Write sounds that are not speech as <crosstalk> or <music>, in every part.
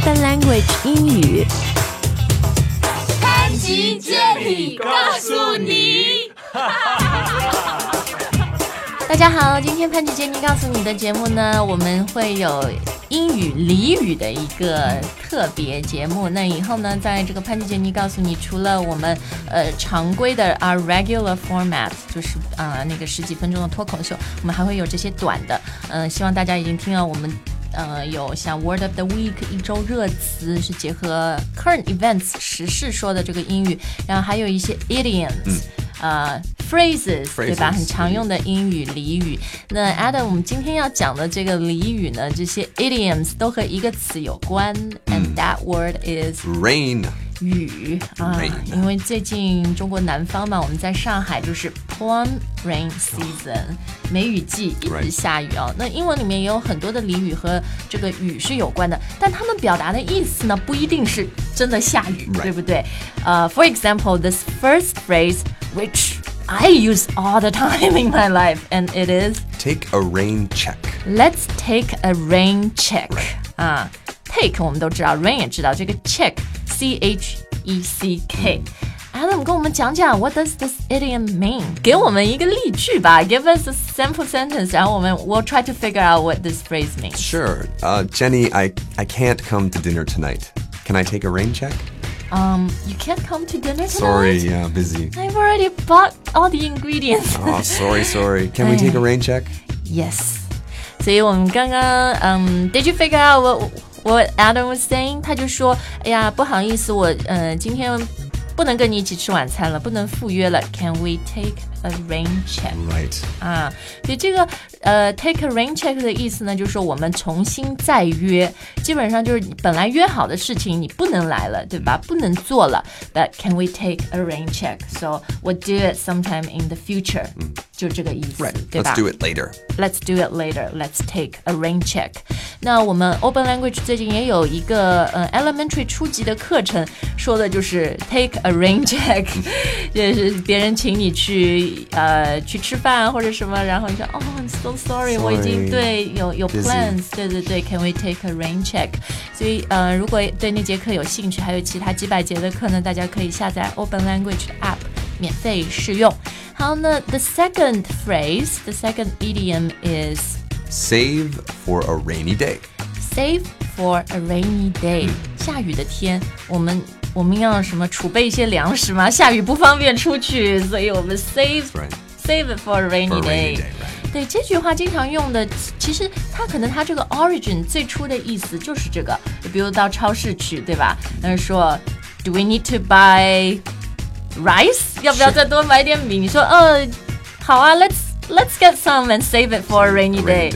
Language 英语。潘吉杰尼告诉你。<laughs> 大家好，今天潘吉杰尼告诉你的节目呢，我们会有英语俚语的一个特别节目。那以后呢，在这个潘吉杰尼告诉你，除了我们呃常规的 our regular format，就是啊、呃、那个十几分钟的脱口秀，我们还会有这些短的。嗯、希望大家已经听了我们。呃，有像 Word of the Week 一周热词是结合 current events 时事说的这个英语，然后还有一些 idioms，、呃 phrases 对吧很常用的英语俚语。那 Adam，我们今天要讲的这个俚语呢，这些 idioms 都和一个词有关、a n d that word is Rain. 雨啊 Rain，因为最近中国南方嘛，我们在上海就是 plum rain season，梅雨季，一直 Right 下雨哦。那英文里面也有很多的俚语和这个雨是有关的，但他们表达的意思呢，不一定是真的下雨 Right 对不对？呃、f o r example, this first phrase which I use all the <laughs> time in my life, and it is Take a rain check. Let's take a rain check 啊，take 我们都知道，rain 也知道，这个 check c h e c k。Adam 跟我们讲讲 What does this idiom mean？给我们一个例句吧，Give us a sample sentence，然后我们 We'll try to figure out what this phrase means。 Sure. Uh, Jenny, I, I can't come to dinner tonight. Can I take a rain check? Um, you can't come to dinner tonight. Sorry, yeah, busy. I've already bought all the ingredients. Oh, sorry, sorry. Can we take a rain <laughs> check? Yes，所以我们刚刚嗯，Did you figure out what what Adam was saying？他就说，哎呀，不好意思，我呃今天不能跟你一起吃晚餐了，不能赴约了。Can we take a rain check？ Right. 啊，所以这个呃，take a rain check 的意思呢，就是说我们重新再约，基本上就是你本来约好的事情你不能来了，对吧？不能做了。But can we take a rain check? So we'll do it sometime in the future，、 就这个意思 Right. 对吧 Let's do it later. Let's do it later. Let's take a rain check. 那我们 Open Language 最近也有一个呃 elementary 初级的课程，说的就是 take a rain check，就是别人请你去呃去吃饭或者什么，然后你说<laughs> 哦、I'm so sorry，我已经 Sorry 对有有 Busy plans，对对对，Can we take a rain check？所以呃如果对那节课有兴趣，还有其他几百节的课呢，大家可以下载 Open Language 的 app。免费试用。 好，那 the second phrase, the second idiom is Save for a rainy day. save for a rainy day、下雨的天，我们我们要什么储备一些粮食吗？下雨不方便出去，所以我们 save <laughs> Right. save it for a rainy For a day rainy。day, right. 对这句话经常用的，其实它可能它这个 origin 最初的意思就是这个，比如到超市去，对吧？那说 Do we need to buy rice？要不要再多买点米？你说，呃，好啊，Let's Let's get some and save it for a rainy day。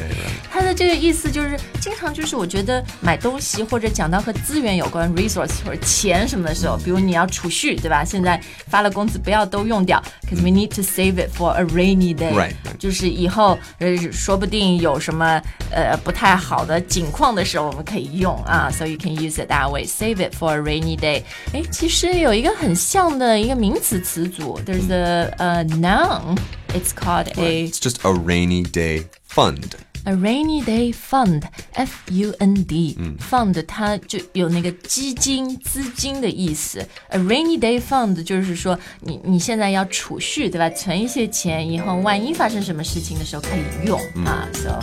Rainy day, right. 它的这个意思就是，经常就是我觉得买东西或者讲到和资源有关 resource 或者钱什么的时候，比如你要储蓄，对吧？现在发了工资不要都用掉，cause we need to save it for a rainy day。 Right, right. 就是以后呃说不定有什么呃不太好的景况的时候，我们可以用啊，so you can use it that way. Save it for a rainy day。哎，其实有一个很像的一个名词词组，there's a 呃 noun。It's called a It's just a rainy day fund. A rainy day fund, F U N D, fund 它就有那个基金、资金的意思。A rainy day fund 就是说你你现在要储蓄，对吧？存一些钱，以后万一发生什么事情的时候可以用、啊。So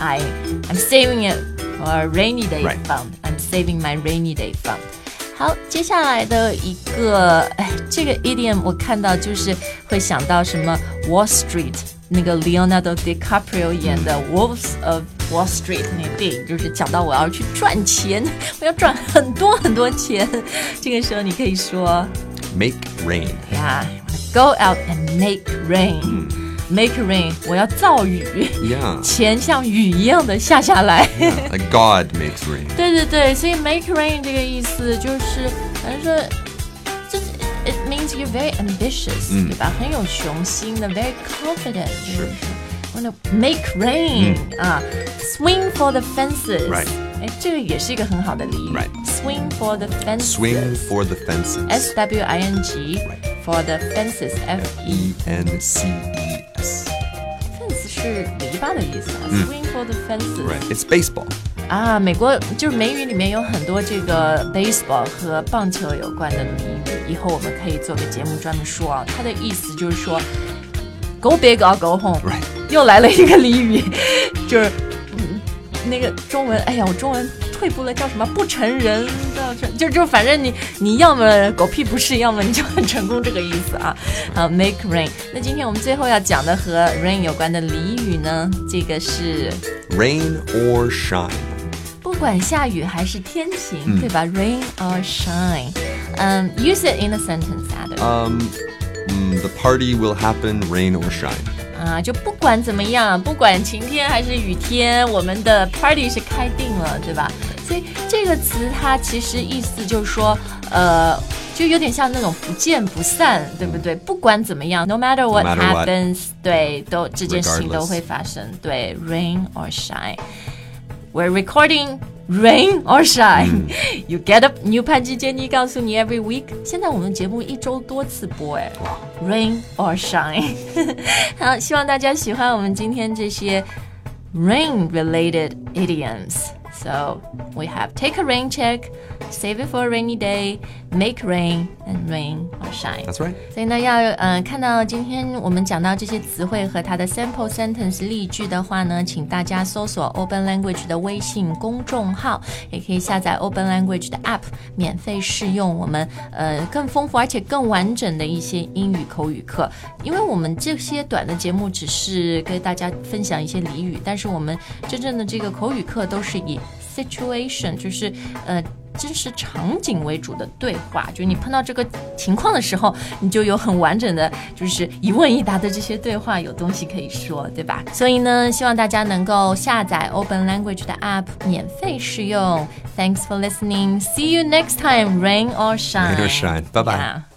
I I'm saving it for a rainy day fund. I'm saving my rainy day fund. 好，接下来的一个，哎，这个 idiom 我看到就是会想到什么 Wall Street 那个 Leonardo DiCaprio 演的《Wolves of Wall Street》那个电影，就是讲到我要去赚钱，我要赚很多很多钱。这个时候你可以说 Make rain. 呀，Go out and make rain。Make rain，我要造雨 Yeah. <laughs> 钱像雨一样的下下来。 Like God makes rain. 对对对，所以 make rain 这个意思就是，反正说，这 it means you're very ambitious，、对吧？很有雄心的，very confident，是。wanna make rain、啊，swing for the fences， Right 哎，这个也是一个很好的俚语 Right swing for the fences。 Swing for the fences. S W I N G for the fences F E E N C E S. fence 是篱笆的意思啊、swing for the fences。 Right. It's baseball. 啊，美国就是美语里面有很多这个 baseball 和棒球有关的俚语， 以后我们可以做个节目专门说啊。它的意思就是说，go big or go home。Right. 又来了一个俚语，<laughs> 就是嗯那个中文，哎呀，我中文退步了，叫什么不成人的，就就反正你你要么狗屁不是，要么你就很成功这个意思啊。<laughs> 好，make rain。那今天我们最后要讲的和 rain 有关的俚语呢，这个是 Rain or shine. 不管下雨还是天晴，对吧？Rain or shine，嗯、u s e it in a sentence, Adam。 Um, mm, the party will happen, rain or shine. 啊，就不管怎么样，不管晴天还是雨天，我们的 party 是开定了，对吧？所以这个词它其实意思就是说，呃，就有点像那种不见不散，对不对？不管怎么样，no matter what No matter what happens，对，都这件事情 Regardless 都会发生，对，rain or shine。We're recording rain or shine, mm. <laughs> you get a new Panji Jenny Gaosu every week. Rain or shine <laughs> 好，希望大家喜欢我们今天这些 rain related idioms。So we have take a rain check, save it for a rainy day, make rain, and rain or shine. That's right. 所以呢，要呃看到今天我们讲到这些词汇和它的 sample sentence 例句的话呢，请大家搜索 Open Language 的微信公众号，也可以下载 Open Language 的 app，免费试用我们呃更丰富而且更完整的一些英语口语课。因为我们这些短的节目只是跟大家分享一些俚语，但是我们真正的这个口语课都是以 situation，就是呃。真实场景为主的对话，就是你碰到这个情况的时候，你就有很完整的，就是一问一答的这些对话，有东西可以说，对吧？所以呢，希望大家能够下载 Open Language 的 App，免费试用。Thanks for listening. See you next time, rain or shine. Rain or shine. Bye-bye. Yeah.